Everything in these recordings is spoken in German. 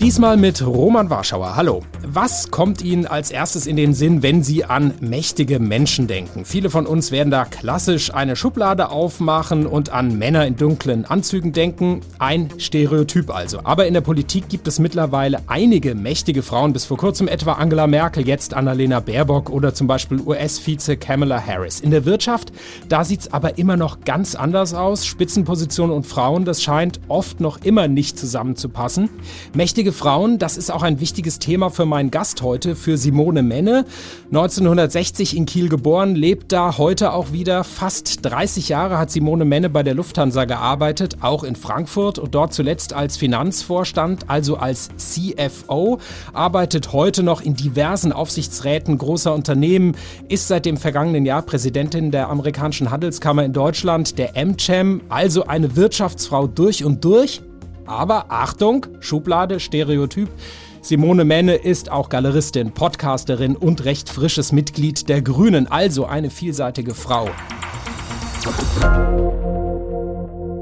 Diesmal mit Roman Warschauer. Hallo. Was kommt Ihnen als erstes in den Sinn, wenn Sie an mächtige Menschen denken? Viele von uns werden da klassisch eine Schublade aufmachen und an Männer in dunklen Anzügen denken. Ein Stereotyp also. Aber in der Politik gibt es mittlerweile einige mächtige Frauen, bis vor kurzem etwa Angela Merkel, jetzt Annalena Baerbock oder zum Beispiel US-Vize Kamala Harris. In der Wirtschaft, da sieht es aber immer noch ganz anders aus. Spitzenpositionen und Frauen, das scheint oft noch immer nicht zusammenzupassen. Mächtige Frauen, das ist auch ein wichtiges Thema für meinen mein Gast heute für Simone Menne. 1960 in Kiel geboren, lebt da heute auch wieder. Fast 30 Jahre hat Simone Menne bei der Lufthansa gearbeitet, auch in Frankfurt und dort zuletzt als Finanzvorstand, also als CFO. Arbeitet heute noch in diversen Aufsichtsräten großer Unternehmen, ist seit dem vergangenen Jahr Präsidentin der amerikanischen Handelskammer in Deutschland, der MCHAM, also eine Wirtschaftsfrau durch und durch. Aber Achtung, Schublade, Stereotyp. Simone Menne ist auch Galeristin, Podcasterin und recht frisches Mitglied der Grünen, also eine vielseitige Frau.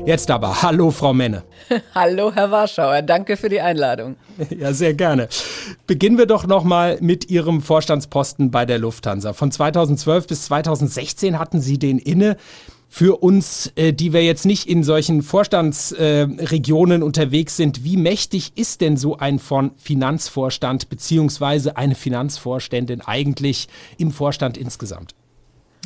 Jetzt aber, hallo Frau Menne. hallo Herr Warschauer, danke für die Einladung. Ja, sehr gerne. Beginnen wir doch nochmal mit Ihrem Vorstandsposten bei der Lufthansa. Von 2012 bis 2016 hatten Sie den inne für uns, äh, die wir jetzt nicht in solchen Vorstandsregionen äh, unterwegs sind, wie mächtig ist denn so ein von Finanzvorstand beziehungsweise eine Finanzvorständin eigentlich im Vorstand insgesamt?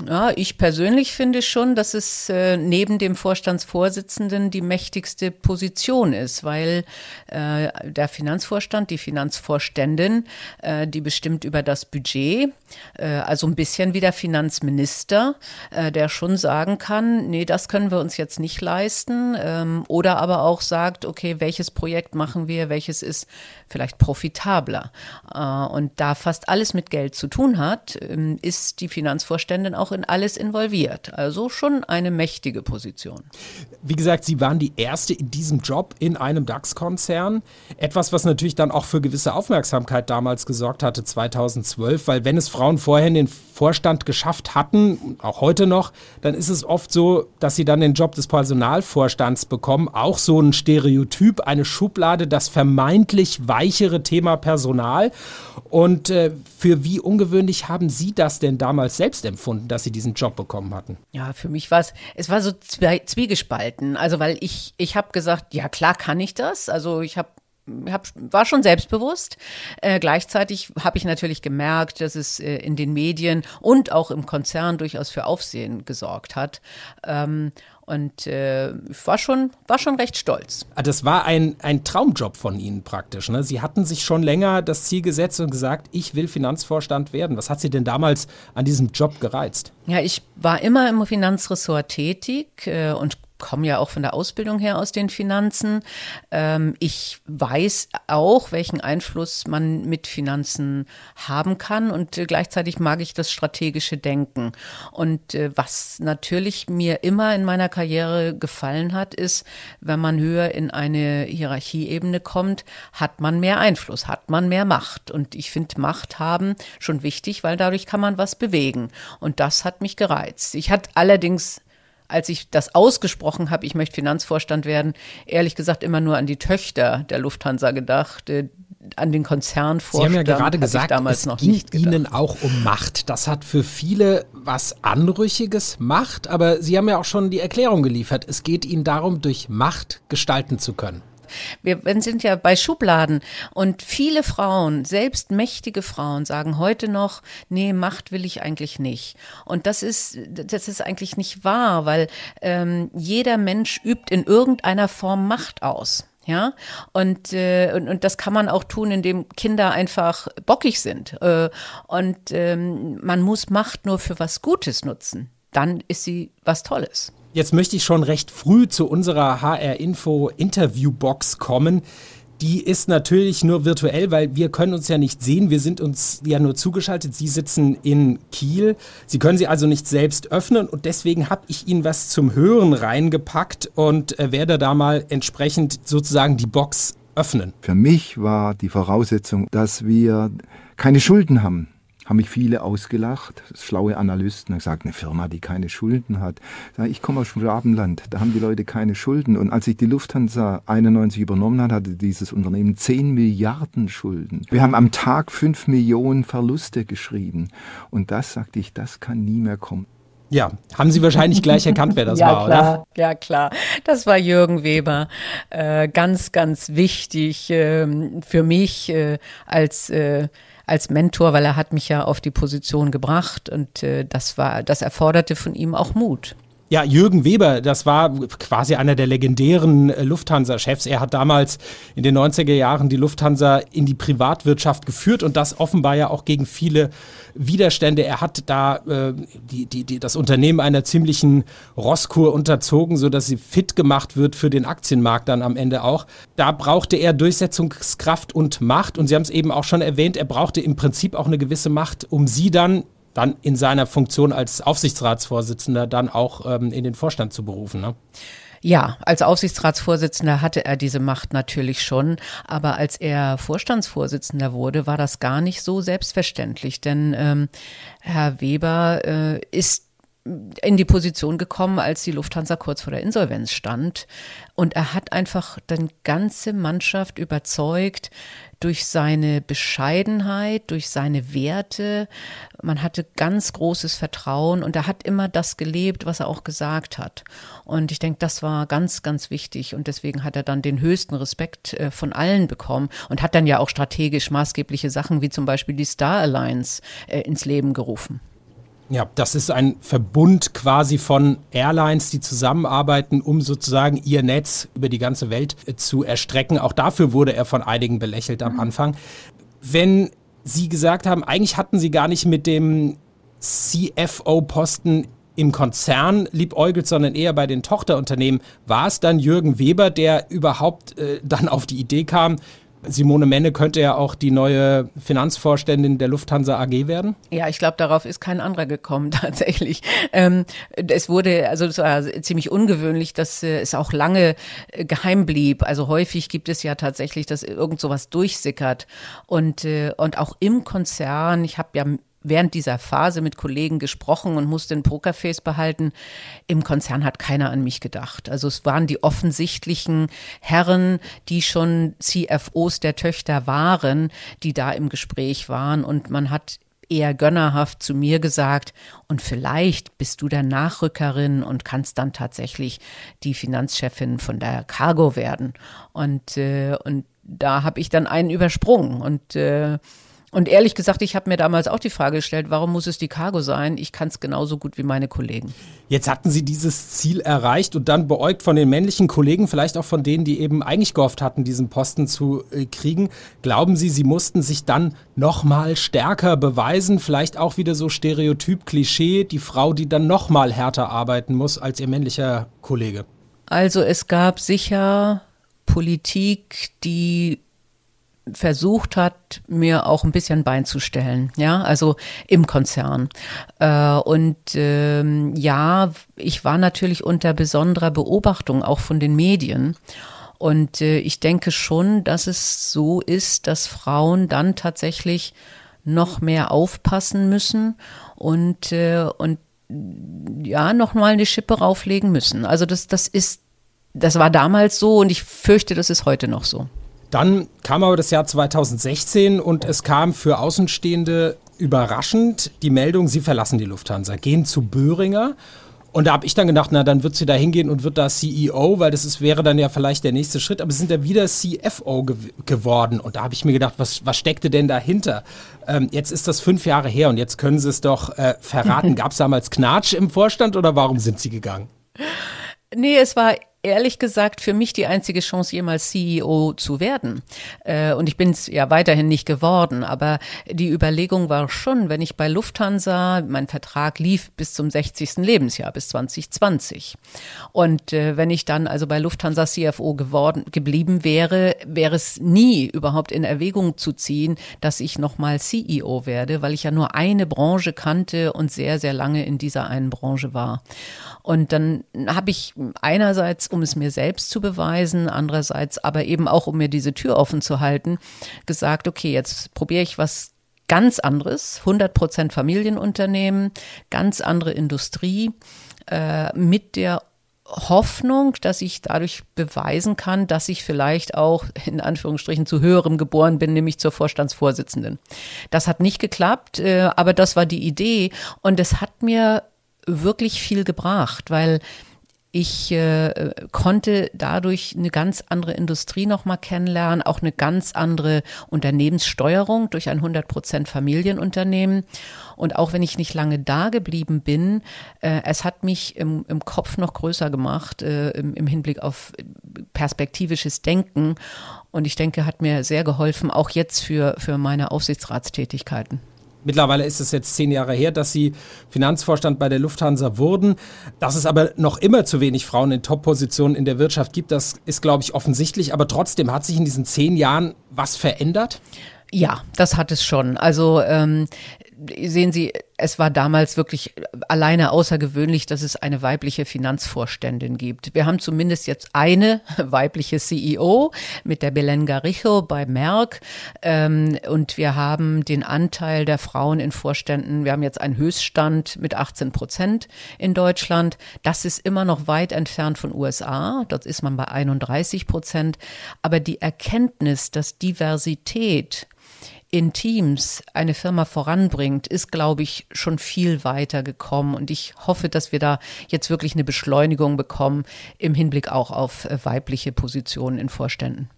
Ja, ich persönlich finde schon, dass es äh, neben dem Vorstandsvorsitzenden die mächtigste Position ist, weil äh, der Finanzvorstand, die Finanzvorständin, äh, die bestimmt über das Budget, äh, also ein bisschen wie der Finanzminister, äh, der schon sagen kann, nee, das können wir uns jetzt nicht leisten, ähm, oder aber auch sagt, okay, welches Projekt machen wir, welches ist vielleicht profitabler. Äh, und da fast alles mit Geld zu tun hat, ähm, ist die Finanzvorständin auch in alles involviert. Also schon eine mächtige Position. Wie gesagt, Sie waren die erste in diesem Job in einem DAX-Konzern. Etwas, was natürlich dann auch für gewisse Aufmerksamkeit damals gesorgt hatte, 2012, weil wenn es Frauen vorher in den Vorstand geschafft hatten, auch heute noch, dann ist es oft so, dass sie dann den Job des Personalvorstands bekommen. Auch so ein Stereotyp, eine Schublade, das vermeintlich weichere Thema Personal. Und äh, für wie ungewöhnlich haben Sie das denn damals selbst empfunden, dass Sie diesen Job bekommen hatten? Ja, für mich war es, es war so zwiegespalten. Also, weil ich, ich habe gesagt, ja klar kann ich das. Also ich habe hab, war schon selbstbewusst. Äh, gleichzeitig habe ich natürlich gemerkt, dass es äh, in den Medien und auch im Konzern durchaus für Aufsehen gesorgt hat. Ähm, und äh, war, schon, war schon recht stolz. Ah, das war ein, ein Traumjob von Ihnen praktisch. Ne? Sie hatten sich schon länger das Ziel gesetzt und gesagt, ich will Finanzvorstand werden. Was hat Sie denn damals an diesem Job gereizt? Ja, ich war immer im Finanzressort tätig äh, und komme ja auch von der Ausbildung her aus den Finanzen. Ähm, ich weiß auch, welchen Einfluss man mit Finanzen haben kann und gleichzeitig mag ich das strategische Denken. Und äh, was natürlich mir immer in meiner Karriere gefallen hat, ist, wenn man höher in eine Hierarchieebene kommt, hat man mehr Einfluss, hat man mehr Macht. Und ich finde Macht haben schon wichtig, weil dadurch kann man was bewegen. Und das hat mich gereizt. Ich hatte allerdings als ich das ausgesprochen habe, ich möchte Finanzvorstand werden, ehrlich gesagt immer nur an die Töchter der Lufthansa gedacht, äh, an den Konzernvorstand. Sie haben ja gerade gesagt, es ging Ihnen auch um Macht. Das hat für viele was Anrüchiges, Macht, aber Sie haben ja auch schon die Erklärung geliefert. Es geht Ihnen darum, durch Macht gestalten zu können. Wir sind ja bei Schubladen und viele Frauen, selbst mächtige Frauen, sagen heute noch, nee, Macht will ich eigentlich nicht. Und das ist, das ist eigentlich nicht wahr, weil ähm, jeder Mensch übt in irgendeiner Form Macht aus. Ja, und, äh, und, und das kann man auch tun, indem Kinder einfach bockig sind. Äh, und ähm, man muss Macht nur für was Gutes nutzen. Dann ist sie was Tolles. Jetzt möchte ich schon recht früh zu unserer HR Info Interviewbox kommen. Die ist natürlich nur virtuell, weil wir können uns ja nicht sehen. Wir sind uns ja nur zugeschaltet. Sie sitzen in Kiel. Sie können sie also nicht selbst öffnen und deswegen habe ich Ihnen was zum Hören reingepackt und äh, werde da mal entsprechend sozusagen die Box öffnen. Für mich war die Voraussetzung, dass wir keine Schulden haben. Haben mich viele ausgelacht, schlaue Analysten, haben gesagt, eine Firma, die keine Schulden hat. Ich komme aus Schwabenland, da haben die Leute keine Schulden. Und als ich die Lufthansa 91 übernommen hat, hatte dieses Unternehmen 10 Milliarden Schulden. Wir haben am Tag 5 Millionen Verluste geschrieben. Und das, sagte ich, das kann nie mehr kommen. Ja, haben Sie wahrscheinlich gleich erkannt, wer das ja, war, klar. oder? Ja, klar. Das war Jürgen Weber. Äh, ganz, ganz wichtig äh, für mich äh, als äh, als Mentor, weil er hat mich ja auf die Position gebracht und äh, das war, das erforderte von ihm auch Mut. Ja, Jürgen Weber, das war quasi einer der legendären äh, Lufthansa-Chefs. Er hat damals in den 90er Jahren die Lufthansa in die Privatwirtschaft geführt und das offenbar ja auch gegen viele Widerstände. Er hat da äh, die, die, die, das Unternehmen einer ziemlichen Rosskur unterzogen, sodass sie fit gemacht wird für den Aktienmarkt dann am Ende auch. Da brauchte er Durchsetzungskraft und Macht und Sie haben es eben auch schon erwähnt, er brauchte im Prinzip auch eine gewisse Macht, um sie dann dann in seiner Funktion als Aufsichtsratsvorsitzender dann auch ähm, in den Vorstand zu berufen. Ne? Ja, als Aufsichtsratsvorsitzender hatte er diese Macht natürlich schon, aber als er Vorstandsvorsitzender wurde, war das gar nicht so selbstverständlich, denn ähm, Herr Weber äh, ist in die Position gekommen, als die Lufthansa kurz vor der Insolvenz stand. Und er hat einfach die ganze Mannschaft überzeugt durch seine Bescheidenheit, durch seine Werte. Man hatte ganz großes Vertrauen und er hat immer das gelebt, was er auch gesagt hat. Und ich denke, das war ganz, ganz wichtig. Und deswegen hat er dann den höchsten Respekt äh, von allen bekommen und hat dann ja auch strategisch maßgebliche Sachen wie zum Beispiel die Star Alliance äh, ins Leben gerufen. Ja, das ist ein Verbund quasi von Airlines, die zusammenarbeiten, um sozusagen ihr Netz über die ganze Welt äh, zu erstrecken. Auch dafür wurde er von einigen belächelt am mhm. Anfang. Wenn Sie gesagt haben, eigentlich hatten Sie gar nicht mit dem CFO-Posten im Konzern liebäugelt, sondern eher bei den Tochterunternehmen, war es dann Jürgen Weber, der überhaupt äh, dann auf die Idee kam, Simone Menne könnte ja auch die neue Finanzvorständin der Lufthansa AG werden? Ja, ich glaube, darauf ist kein anderer gekommen tatsächlich. Ähm, es wurde, also es war ziemlich ungewöhnlich, dass äh, es auch lange äh, geheim blieb. Also häufig gibt es ja tatsächlich, dass irgend sowas durchsickert. Und, äh, und auch im Konzern, ich habe ja während dieser Phase mit Kollegen gesprochen und musste ein Pokerface behalten. Im Konzern hat keiner an mich gedacht. Also es waren die offensichtlichen Herren, die schon CFOs der Töchter waren, die da im Gespräch waren und man hat eher gönnerhaft zu mir gesagt, und vielleicht bist du der Nachrückerin und kannst dann tatsächlich die Finanzchefin von der Cargo werden. Und, äh, und da habe ich dann einen übersprungen und äh, und ehrlich gesagt, ich habe mir damals auch die Frage gestellt, warum muss es die Cargo sein? Ich kann es genauso gut wie meine Kollegen. Jetzt hatten Sie dieses Ziel erreicht und dann beäugt von den männlichen Kollegen, vielleicht auch von denen, die eben eigentlich gehofft hatten, diesen Posten zu äh, kriegen. Glauben Sie, Sie mussten sich dann nochmal stärker beweisen? Vielleicht auch wieder so Stereotyp, Klischee, die Frau, die dann nochmal härter arbeiten muss als ihr männlicher Kollege? Also es gab sicher Politik, die versucht hat, mir auch ein bisschen Bein zu stellen, ja, also im Konzern. Äh, und ähm, ja, ich war natürlich unter besonderer Beobachtung auch von den Medien. Und äh, ich denke schon, dass es so ist, dass Frauen dann tatsächlich noch mehr aufpassen müssen und, äh, und ja, noch mal eine Schippe rauflegen müssen. Also das, das ist, das war damals so und ich fürchte, das ist heute noch so. Dann kam aber das Jahr 2016 und es kam für Außenstehende überraschend die Meldung, sie verlassen die Lufthansa, gehen zu Böhringer. Und da habe ich dann gedacht, na, dann wird sie da hingehen und wird da CEO, weil das ist, wäre dann ja vielleicht der nächste Schritt. Aber sie sind ja wieder CFO ge geworden. Und da habe ich mir gedacht, was, was steckte denn dahinter? Ähm, jetzt ist das fünf Jahre her und jetzt können Sie es doch äh, verraten. Gab es damals Knatsch im Vorstand oder warum sind Sie gegangen? Nee, es war ehrlich gesagt für mich die einzige Chance, jemals CEO zu werden. Äh, und ich bin es ja weiterhin nicht geworden. Aber die Überlegung war schon, wenn ich bei Lufthansa, mein Vertrag lief bis zum 60. Lebensjahr, bis 2020. Und äh, wenn ich dann also bei Lufthansa CFO geworden, geblieben wäre, wäre es nie überhaupt in Erwägung zu ziehen, dass ich nochmal CEO werde, weil ich ja nur eine Branche kannte und sehr, sehr lange in dieser einen Branche war. Und dann habe ich einerseits, um es mir selbst zu beweisen, andererseits aber eben auch, um mir diese Tür offen zu halten, gesagt, okay, jetzt probiere ich was ganz anderes, 100 Prozent Familienunternehmen, ganz andere Industrie äh, mit der Hoffnung, dass ich dadurch beweisen kann, dass ich vielleicht auch in Anführungsstrichen zu höherem geboren bin, nämlich zur Vorstandsvorsitzenden. Das hat nicht geklappt, äh, aber das war die Idee und es hat mir wirklich viel gebracht, weil ich äh, konnte dadurch eine ganz andere Industrie nochmal kennenlernen, auch eine ganz andere Unternehmenssteuerung durch ein 100 Prozent Familienunternehmen. Und auch wenn ich nicht lange da geblieben bin, äh, es hat mich im, im Kopf noch größer gemacht äh, im, im Hinblick auf perspektivisches Denken. Und ich denke, hat mir sehr geholfen, auch jetzt für, für meine Aufsichtsratstätigkeiten. Mittlerweile ist es jetzt zehn Jahre her, dass Sie Finanzvorstand bei der Lufthansa wurden. Dass es aber noch immer zu wenig Frauen in Top-Positionen in der Wirtschaft gibt, das ist, glaube ich, offensichtlich. Aber trotzdem hat sich in diesen zehn Jahren was verändert? Ja, das hat es schon. Also ähm, sehen Sie, es war damals wirklich alleine außergewöhnlich, dass es eine weibliche Finanzvorständin gibt. Wir haben zumindest jetzt eine weibliche CEO mit der Belen Garijo bei Merck. Ähm, und wir haben den Anteil der Frauen in Vorständen. Wir haben jetzt einen Höchststand mit 18 Prozent in Deutschland. Das ist immer noch weit entfernt von USA. Dort ist man bei 31 Prozent. Aber die Erkenntnis, dass Diversität in Teams eine Firma voranbringt, ist, glaube ich, schon viel weiter gekommen. Und ich hoffe, dass wir da jetzt wirklich eine Beschleunigung bekommen im Hinblick auch auf äh, weibliche Positionen in Vorständen.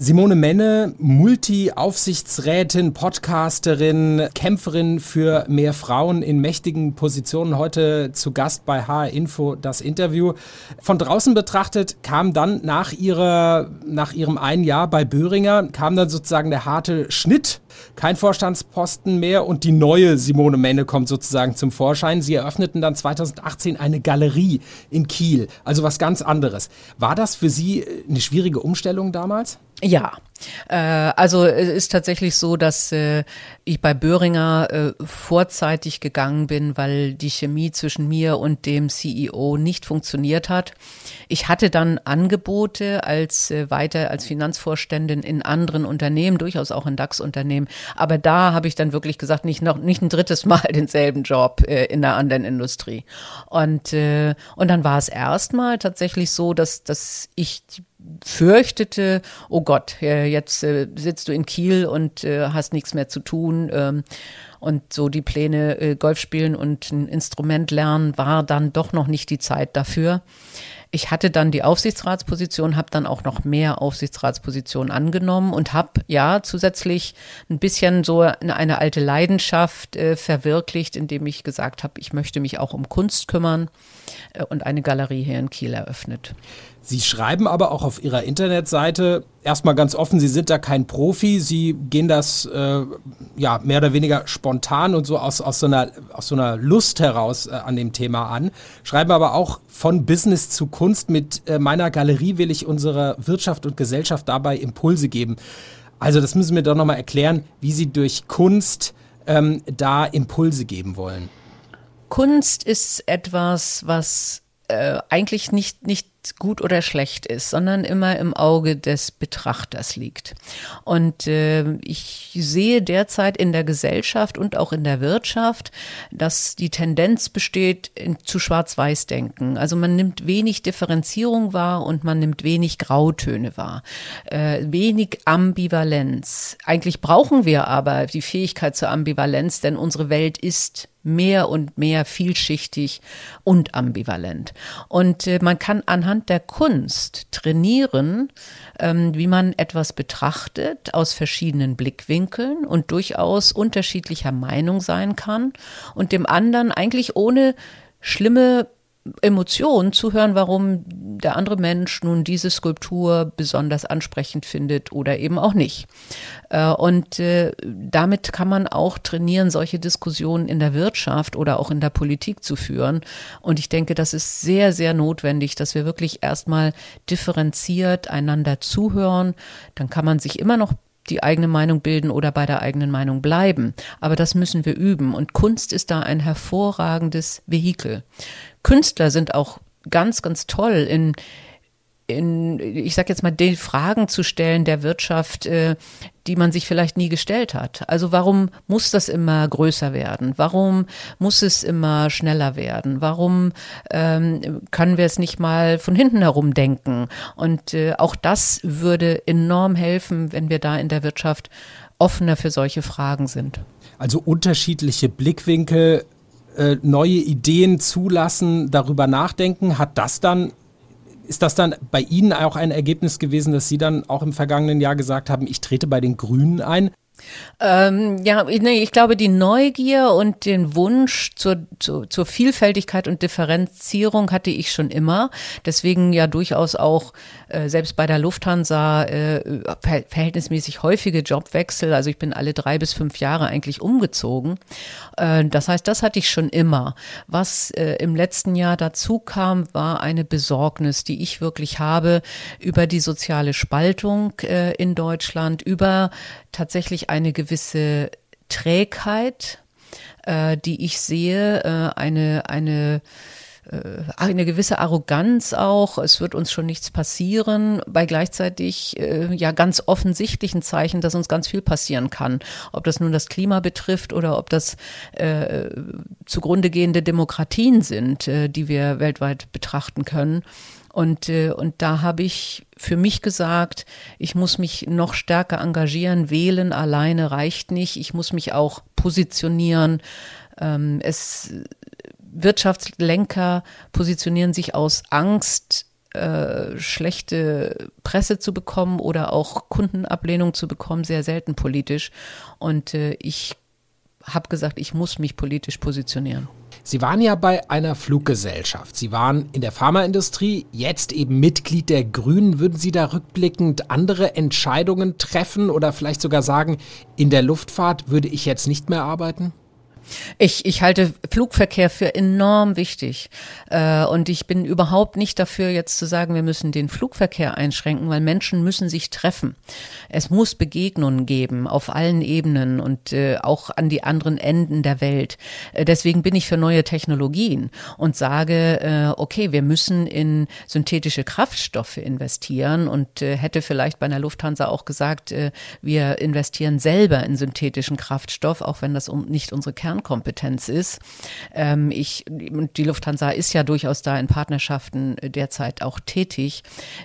Simone Menne, Multi-Aufsichtsrätin, Podcasterin, Kämpferin für mehr Frauen in mächtigen Positionen, heute zu Gast bei HR Info das Interview. Von draußen betrachtet kam dann nach ihrer, nach ihrem einen Jahr bei Böhringer, kam dann sozusagen der harte Schnitt. Kein Vorstandsposten mehr und die neue Simone Menne kommt sozusagen zum Vorschein. Sie eröffneten dann 2018 eine Galerie in Kiel, also was ganz anderes. War das für Sie eine schwierige Umstellung damals? Ja, äh, also es ist tatsächlich so, dass äh, ich bei Böhringer äh, vorzeitig gegangen bin, weil die Chemie zwischen mir und dem CEO nicht funktioniert hat. Ich hatte dann Angebote als äh, weiter als Finanzvorständin in anderen Unternehmen, durchaus auch in DAX-Unternehmen, aber da habe ich dann wirklich gesagt, nicht noch nicht ein drittes Mal denselben Job äh, in einer anderen Industrie. Und äh, und dann war es erstmal tatsächlich so, dass dass ich fürchtete, oh Gott, jetzt äh, sitzt du in Kiel und äh, hast nichts mehr zu tun. Ähm, und so die Pläne, äh, Golf spielen und ein Instrument lernen, war dann doch noch nicht die Zeit dafür. Ich hatte dann die Aufsichtsratsposition, habe dann auch noch mehr Aufsichtsratspositionen angenommen und habe ja zusätzlich ein bisschen so eine, eine alte Leidenschaft äh, verwirklicht, indem ich gesagt habe, ich möchte mich auch um Kunst kümmern äh, und eine Galerie hier in Kiel eröffnet. Sie schreiben aber auch auf Ihrer Internetseite erstmal ganz offen, Sie sind da kein Profi, Sie gehen das äh, ja mehr oder weniger spontan und so aus, aus, so, einer, aus so einer Lust heraus äh, an dem Thema an. Schreiben aber auch von Business zu Kunst. Mit äh, meiner Galerie will ich unserer Wirtschaft und Gesellschaft dabei Impulse geben. Also das müssen wir doch nochmal erklären, wie Sie durch Kunst ähm, da Impulse geben wollen. Kunst ist etwas, was äh, eigentlich nicht, nicht gut oder schlecht ist, sondern immer im Auge des Betrachters liegt. Und äh, ich sehe derzeit in der Gesellschaft und auch in der Wirtschaft, dass die Tendenz besteht in, zu Schwarz-Weiß-Denken. Also man nimmt wenig Differenzierung wahr und man nimmt wenig Grautöne wahr, äh, wenig Ambivalenz. Eigentlich brauchen wir aber die Fähigkeit zur Ambivalenz, denn unsere Welt ist mehr und mehr vielschichtig und ambivalent. Und äh, man kann anhand der Kunst trainieren, ähm, wie man etwas betrachtet aus verschiedenen Blickwinkeln und durchaus unterschiedlicher Meinung sein kann und dem anderen eigentlich ohne schlimme Emotionen zuhören, warum der andere Mensch nun diese Skulptur besonders ansprechend findet oder eben auch nicht. Äh, und äh, damit kann man auch trainieren, solche Diskussionen in der Wirtschaft oder auch in der Politik zu führen. Und ich denke, das ist sehr, sehr notwendig, dass wir wirklich erstmal differenziert einander zuhören. Dann kann man sich immer noch die eigene Meinung bilden oder bei der eigenen Meinung bleiben. Aber das müssen wir üben. Und Kunst ist da ein hervorragendes Vehikel. Künstler sind auch ganz, ganz toll in in, ich sag jetzt mal, den Fragen zu stellen der Wirtschaft, äh, die man sich vielleicht nie gestellt hat. Also warum muss das immer größer werden? Warum muss es immer schneller werden? Warum ähm, können wir es nicht mal von hinten herum denken? Und äh, auch das würde enorm helfen, wenn wir da in der Wirtschaft offener für solche Fragen sind. Also unterschiedliche Blickwinkel, äh, neue Ideen zulassen, darüber nachdenken. Hat das dann ist das dann bei Ihnen auch ein Ergebnis gewesen, dass Sie dann auch im vergangenen Jahr gesagt haben, ich trete bei den Grünen ein? Ähm, ja, ich glaube, die Neugier und den Wunsch zur, zur, zur Vielfältigkeit und Differenzierung hatte ich schon immer. Deswegen ja durchaus auch äh, selbst bei der Lufthansa äh, verhältnismäßig häufige Jobwechsel. Also ich bin alle drei bis fünf Jahre eigentlich umgezogen. Äh, das heißt, das hatte ich schon immer. Was äh, im letzten Jahr dazu kam, war eine Besorgnis, die ich wirklich habe über die soziale Spaltung äh, in Deutschland, über tatsächlich eine gewisse Trägheit, äh, die ich sehe, äh, eine, eine, äh, eine gewisse Arroganz auch, es wird uns schon nichts passieren, bei gleichzeitig äh, ja ganz offensichtlichen Zeichen, dass uns ganz viel passieren kann. Ob das nun das Klima betrifft oder ob das äh, zugrunde gehende Demokratien sind, äh, die wir weltweit betrachten können. Und, äh, und da habe ich für mich gesagt, ich muss mich noch stärker engagieren. Wählen alleine reicht nicht. Ich muss mich auch positionieren. Ähm, es, Wirtschaftslenker positionieren sich aus Angst, äh, schlechte Presse zu bekommen oder auch Kundenablehnung zu bekommen, sehr selten politisch. Und äh, ich habe gesagt, ich muss mich politisch positionieren. Sie waren ja bei einer Fluggesellschaft. Sie waren in der Pharmaindustrie, jetzt eben Mitglied der Grünen. Würden Sie da rückblickend andere Entscheidungen treffen oder vielleicht sogar sagen, in der Luftfahrt würde ich jetzt nicht mehr arbeiten? Ich, ich halte Flugverkehr für enorm wichtig. Äh, und ich bin überhaupt nicht dafür, jetzt zu sagen, wir müssen den Flugverkehr einschränken, weil Menschen müssen sich treffen. Es muss Begegnungen geben auf allen Ebenen und äh, auch an die anderen Enden der Welt. Äh, deswegen bin ich für neue Technologien und sage, okay, wir müssen in synthetische Kraftstoffe investieren und hätte vielleicht bei einer Lufthansa auch gesagt, wir investieren selber in synthetischen Kraftstoff, auch wenn das nicht unsere Kern Kernkompetenz ist. Ähm, ich, die Lufthansa ist ja durchaus da in Partnerschaften derzeit auch tätig.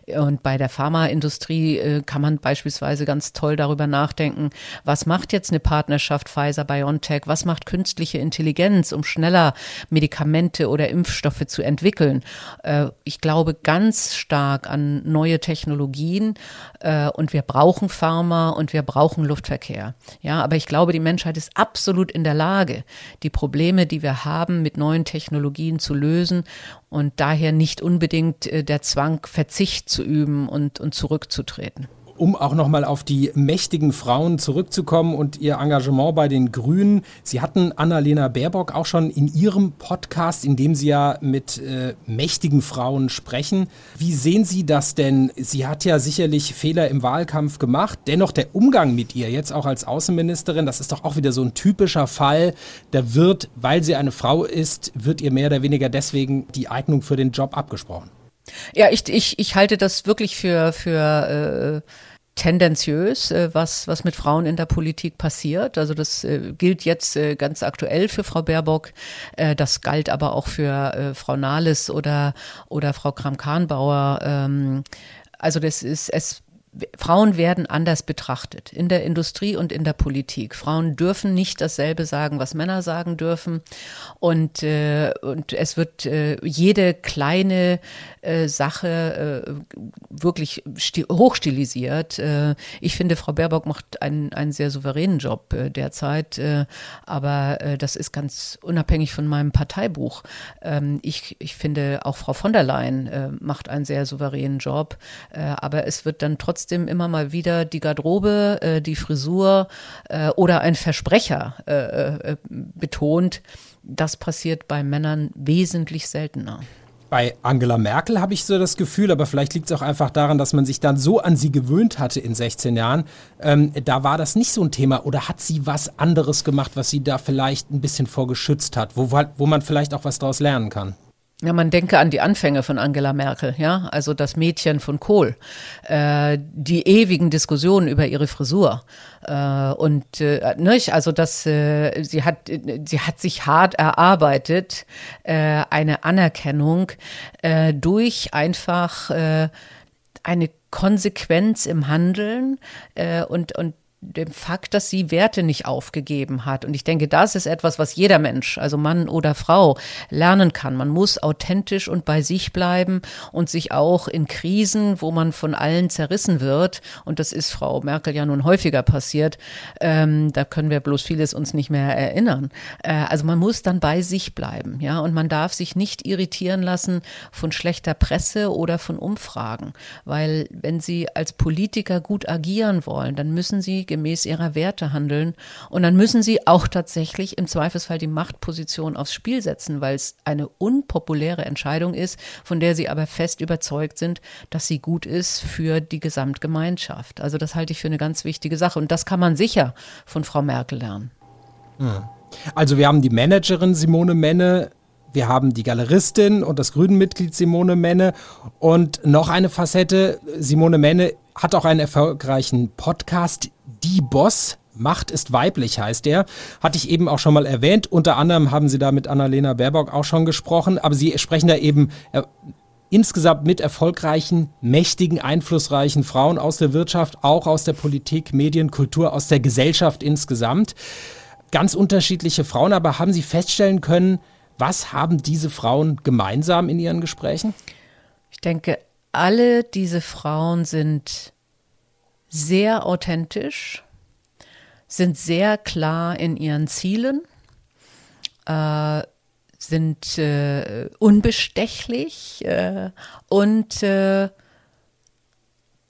Und bei der Pharmaindustrie äh, kann man beispielsweise ganz toll darüber nachdenken, was macht jetzt eine Partnerschaft Pfizer BioNTech, was macht künstliche Intelligenz, um schneller Medikamente oder Impfstoffe zu entwickeln. Äh, ich glaube ganz stark an neue Technologien äh, und wir brauchen Pharma und wir brauchen Luftverkehr. Ja, aber ich glaube, die Menschheit ist absolut in der Lage, die Probleme, die wir haben, mit neuen Technologien zu lösen und daher nicht unbedingt äh, der Zwang, Verzicht zu üben und, und zurückzutreten um auch nochmal auf die mächtigen Frauen zurückzukommen und ihr Engagement bei den Grünen. Sie hatten Annalena Baerbock auch schon in ihrem Podcast, in dem Sie ja mit äh, mächtigen Frauen sprechen. Wie sehen Sie das denn? Sie hat ja sicherlich Fehler im Wahlkampf gemacht. Dennoch der Umgang mit ihr, jetzt auch als Außenministerin, das ist doch auch wieder so ein typischer Fall. Da wird, weil sie eine Frau ist, wird ihr mehr oder weniger deswegen die Eignung für den Job abgesprochen. Ja, ich, ich, ich halte das wirklich für, für äh, tendenziös, äh, was, was mit Frauen in der Politik passiert. Also das äh, gilt jetzt äh, ganz aktuell für Frau Baerbock. Das galt aber auch für Frau Nahles oder, oder Frau Kram-Karrenbauer. Ähm, also das ist, es Frauen werden anders betrachtet in der Industrie und in der Politik. Frauen dürfen nicht dasselbe sagen, was Männer sagen dürfen. Und, äh, und es wird äh, jede kleine äh, Sache äh, wirklich hochstilisiert. Äh, ich finde, Frau Baerbock macht einen, einen sehr souveränen Job äh, derzeit. Aber das ist ganz unabhängig von meinem Parteibuch. Ähm, ich, ich finde, auch Frau von der Leyen macht einen sehr souveränen Job. Aber es wird dann trotzdem trotzdem immer mal wieder die Garderobe, äh, die Frisur äh, oder ein Versprecher äh, äh, betont. Das passiert bei Männern wesentlich seltener. Bei Angela Merkel habe ich so das Gefühl, aber vielleicht liegt es auch einfach daran, dass man sich dann so an sie gewöhnt hatte in 16 Jahren. Ähm, da war das nicht so ein Thema. Oder hat sie was anderes gemacht, was sie da vielleicht ein bisschen vorgeschützt hat, wo, wo man vielleicht auch was daraus lernen kann? Ja, man denke an die Anfänge von Angela Merkel, ja, also das Mädchen von Kohl, äh, die ewigen Diskussionen über ihre Frisur. Äh, und äh, nicht, also das, äh, sie hat, sie hat sich hart erarbeitet, äh, eine Anerkennung äh, durch einfach äh, eine Konsequenz im Handeln äh, und und dem Fakt, dass sie Werte nicht aufgegeben hat. Und ich denke, das ist etwas, was jeder Mensch, also Mann oder Frau, lernen kann. Man muss authentisch und bei sich bleiben und sich auch in Krisen, wo man von allen zerrissen wird, und das ist Frau Merkel ja nun häufiger passiert, ähm, da können wir bloß vieles uns nicht mehr erinnern. Äh, also man muss dann bei sich bleiben, ja, und man darf sich nicht irritieren lassen von schlechter Presse oder von Umfragen, weil wenn Sie als Politiker gut agieren wollen, dann müssen Sie gemäß ihrer Werte handeln. Und dann müssen sie auch tatsächlich im Zweifelsfall die Machtposition aufs Spiel setzen, weil es eine unpopuläre Entscheidung ist, von der sie aber fest überzeugt sind, dass sie gut ist für die Gesamtgemeinschaft. Also das halte ich für eine ganz wichtige Sache. Und das kann man sicher von Frau Merkel lernen. Also wir haben die Managerin Simone Menne, wir haben die Galeristin und das Grünen-Mitglied Simone Menne und noch eine Facette. Simone Menne hat auch einen erfolgreichen Podcast, Die Boss. Macht ist weiblich heißt der. Hatte ich eben auch schon mal erwähnt. Unter anderem haben Sie da mit Annalena Baerbock auch schon gesprochen. Aber Sie sprechen da eben äh, insgesamt mit erfolgreichen, mächtigen, einflussreichen Frauen aus der Wirtschaft, auch aus der Politik, Medien, Kultur, aus der Gesellschaft insgesamt. Ganz unterschiedliche Frauen. Aber haben Sie feststellen können, was haben diese Frauen gemeinsam in ihren Gesprächen? Ich denke, alle diese Frauen sind sehr authentisch, sind sehr klar in ihren Zielen, äh, sind äh, unbestechlich äh, und äh,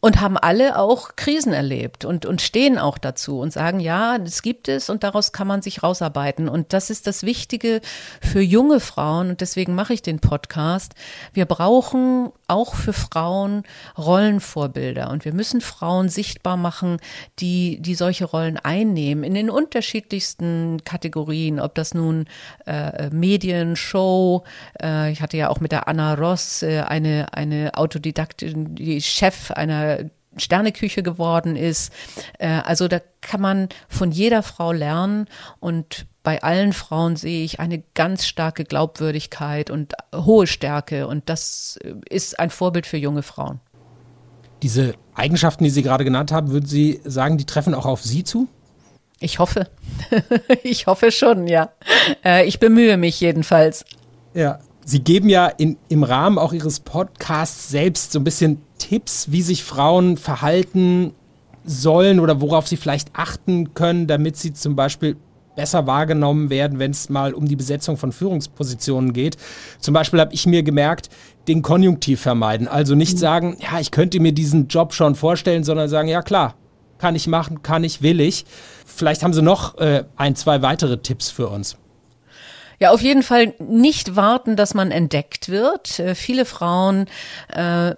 und haben alle auch Krisen erlebt und, und stehen auch dazu und sagen, ja, das gibt es und daraus kann man sich rausarbeiten. Und das ist das Wichtige für junge Frauen und deswegen mache ich den Podcast. Wir brauchen auch für Frauen Rollenvorbilder und wir müssen Frauen sichtbar machen, die, die solche Rollen einnehmen in den unterschiedlichsten Kategorien, ob das nun äh, Medien, Show, äh, ich hatte ja auch mit der Anna Ross äh, eine, eine Autodidaktin, die Chef einer Sterneküche geworden ist. Äh, also da kann man von jeder Frau lernen und bei allen Frauen sehe ich eine ganz starke Glaubwürdigkeit und hohe Stärke und das ist ein Vorbild für junge Frauen. Diese Eigenschaften, die Sie gerade genannt haben, würden Sie sagen, die treffen auch auf Sie zu? Ich hoffe. ich hoffe schon, ja. Äh, ich bemühe mich jedenfalls. Ja, Sie geben ja in, im Rahmen auch Ihres Podcasts selbst so ein bisschen Tipps, wie sich Frauen verhalten sollen oder worauf sie vielleicht achten können, damit sie zum Beispiel besser wahrgenommen werden, wenn es mal um die Besetzung von Führungspositionen geht. Zum Beispiel habe ich mir gemerkt, den Konjunktiv vermeiden. Also nicht mhm. sagen, ja, ich könnte mir diesen Job schon vorstellen, sondern sagen, ja klar, kann ich machen, kann ich, will ich. Vielleicht haben Sie noch äh, ein, zwei weitere Tipps für uns. Ja, auf jeden Fall nicht warten, dass man entdeckt wird. Äh, viele Frauen äh,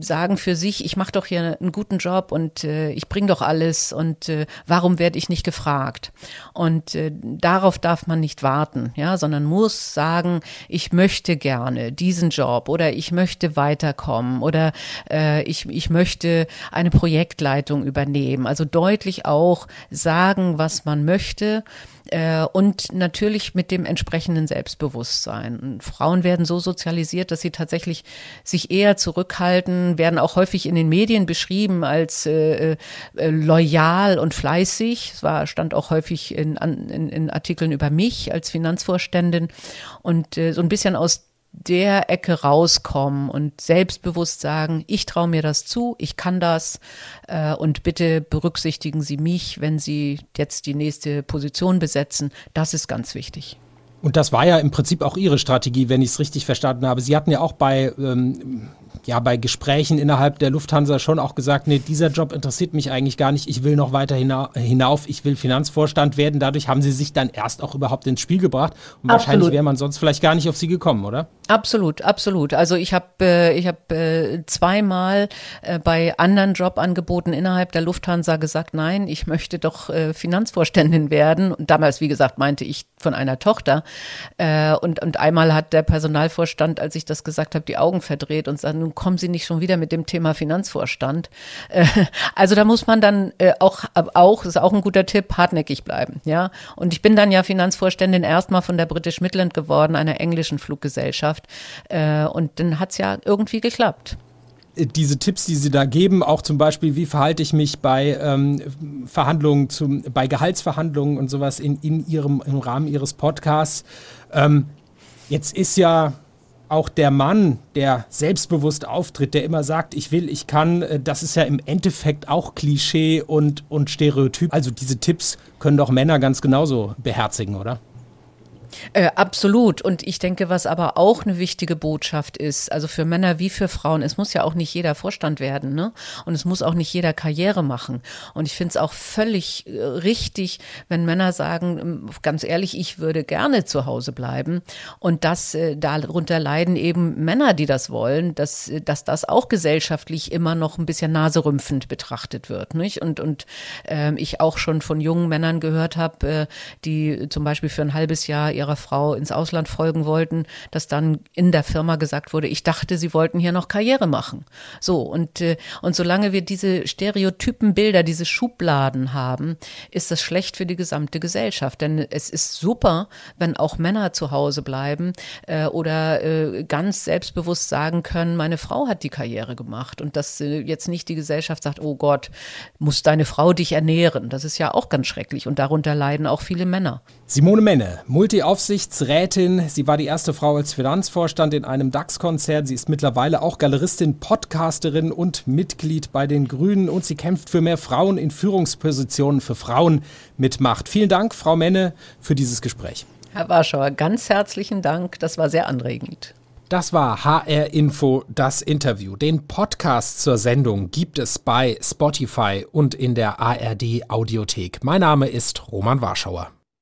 sagen für sich, ich mache doch hier einen guten Job und äh, ich bringe doch alles und äh, warum werde ich nicht gefragt? Und äh, darauf darf man nicht warten, ja, sondern muss sagen, ich möchte gerne diesen Job oder ich möchte weiterkommen oder äh, ich, ich möchte eine Projektleitung übernehmen. Also deutlich auch sagen, was man möchte und natürlich mit dem entsprechenden Selbstbewusstsein. Frauen werden so sozialisiert, dass sie tatsächlich sich eher zurückhalten, werden auch häufig in den Medien beschrieben als äh, äh, loyal und fleißig. Es war, stand auch häufig in, in, in Artikeln über mich als Finanzvorständin. Und äh, so ein bisschen aus der Ecke rauskommen und selbstbewusst sagen, ich traue mir das zu, ich kann das äh, und bitte berücksichtigen Sie mich, wenn Sie jetzt die nächste Position besetzen. Das ist ganz wichtig. Und das war ja im Prinzip auch Ihre Strategie, wenn ich es richtig verstanden habe. Sie hatten ja auch bei ähm, ja bei Gesprächen innerhalb der Lufthansa schon auch gesagt, nee, dieser Job interessiert mich eigentlich gar nicht. Ich will noch weiter hinauf. Ich will Finanzvorstand werden. Dadurch haben Sie sich dann erst auch überhaupt ins Spiel gebracht. Und Absolut. wahrscheinlich wäre man sonst vielleicht gar nicht auf Sie gekommen, oder? Absolut, absolut. Also ich habe äh, ich habe äh, zweimal äh, bei anderen Jobangeboten innerhalb der Lufthansa gesagt, nein, ich möchte doch äh, Finanzvorständin werden. Und damals, wie gesagt, meinte ich von einer Tochter. Äh, und und einmal hat der Personalvorstand, als ich das gesagt habe, die Augen verdreht und sagt, nun kommen Sie nicht schon wieder mit dem Thema Finanzvorstand. Äh, also da muss man dann äh, auch auch ist auch ein guter Tipp, hartnäckig bleiben, ja. Und ich bin dann ja Finanzvorständin erstmal von der British Midland geworden, einer englischen Fluggesellschaft. Äh, und dann hat es ja irgendwie geklappt diese Tipps, die Sie da geben, auch zum Beispiel, wie verhalte ich mich bei ähm, Verhandlungen, zum, bei Gehaltsverhandlungen und sowas in, in Ihrem, im Rahmen Ihres Podcasts. Ähm, jetzt ist ja auch der Mann, der selbstbewusst auftritt, der immer sagt, ich will, ich kann, äh, das ist ja im Endeffekt auch Klischee und, und Stereotyp. Also diese Tipps können doch Männer ganz genauso beherzigen, oder? Äh, absolut. Und ich denke, was aber auch eine wichtige Botschaft ist, also für Männer wie für Frauen, es muss ja auch nicht jeder Vorstand werden, ne? Und es muss auch nicht jeder Karriere machen. Und ich finde es auch völlig äh, richtig, wenn Männer sagen, ähm, ganz ehrlich, ich würde gerne zu Hause bleiben. Und dass äh, darunter leiden eben Männer, die das wollen, dass, äh, dass das auch gesellschaftlich immer noch ein bisschen naserümpfend betrachtet wird, nicht? Und, und äh, ich auch schon von jungen Männern gehört habe, die zum Beispiel für ein halbes Jahr ihre ihrer Frau ins Ausland folgen wollten, dass dann in der Firma gesagt wurde, ich dachte, sie wollten hier noch Karriere machen. So, und, äh, und solange wir diese stereotypen Bilder, diese Schubladen haben, ist das schlecht für die gesamte Gesellschaft. Denn es ist super, wenn auch Männer zu Hause bleiben äh, oder äh, ganz selbstbewusst sagen können, meine Frau hat die Karriere gemacht und dass äh, jetzt nicht die Gesellschaft sagt, oh Gott, muss deine Frau dich ernähren. Das ist ja auch ganz schrecklich und darunter leiden auch viele Männer. Simone Menne, Multi-Aufsichtsrätin. Sie war die erste Frau als Finanzvorstand in einem DAX-Konzern. Sie ist mittlerweile auch Galeristin, Podcasterin und Mitglied bei den Grünen. Und sie kämpft für mehr Frauen in Führungspositionen, für Frauen mit Macht. Vielen Dank, Frau Menne, für dieses Gespräch. Herr Warschauer, ganz herzlichen Dank. Das war sehr anregend. Das war HR Info, das Interview. Den Podcast zur Sendung gibt es bei Spotify und in der ARD Audiothek. Mein Name ist Roman Warschauer.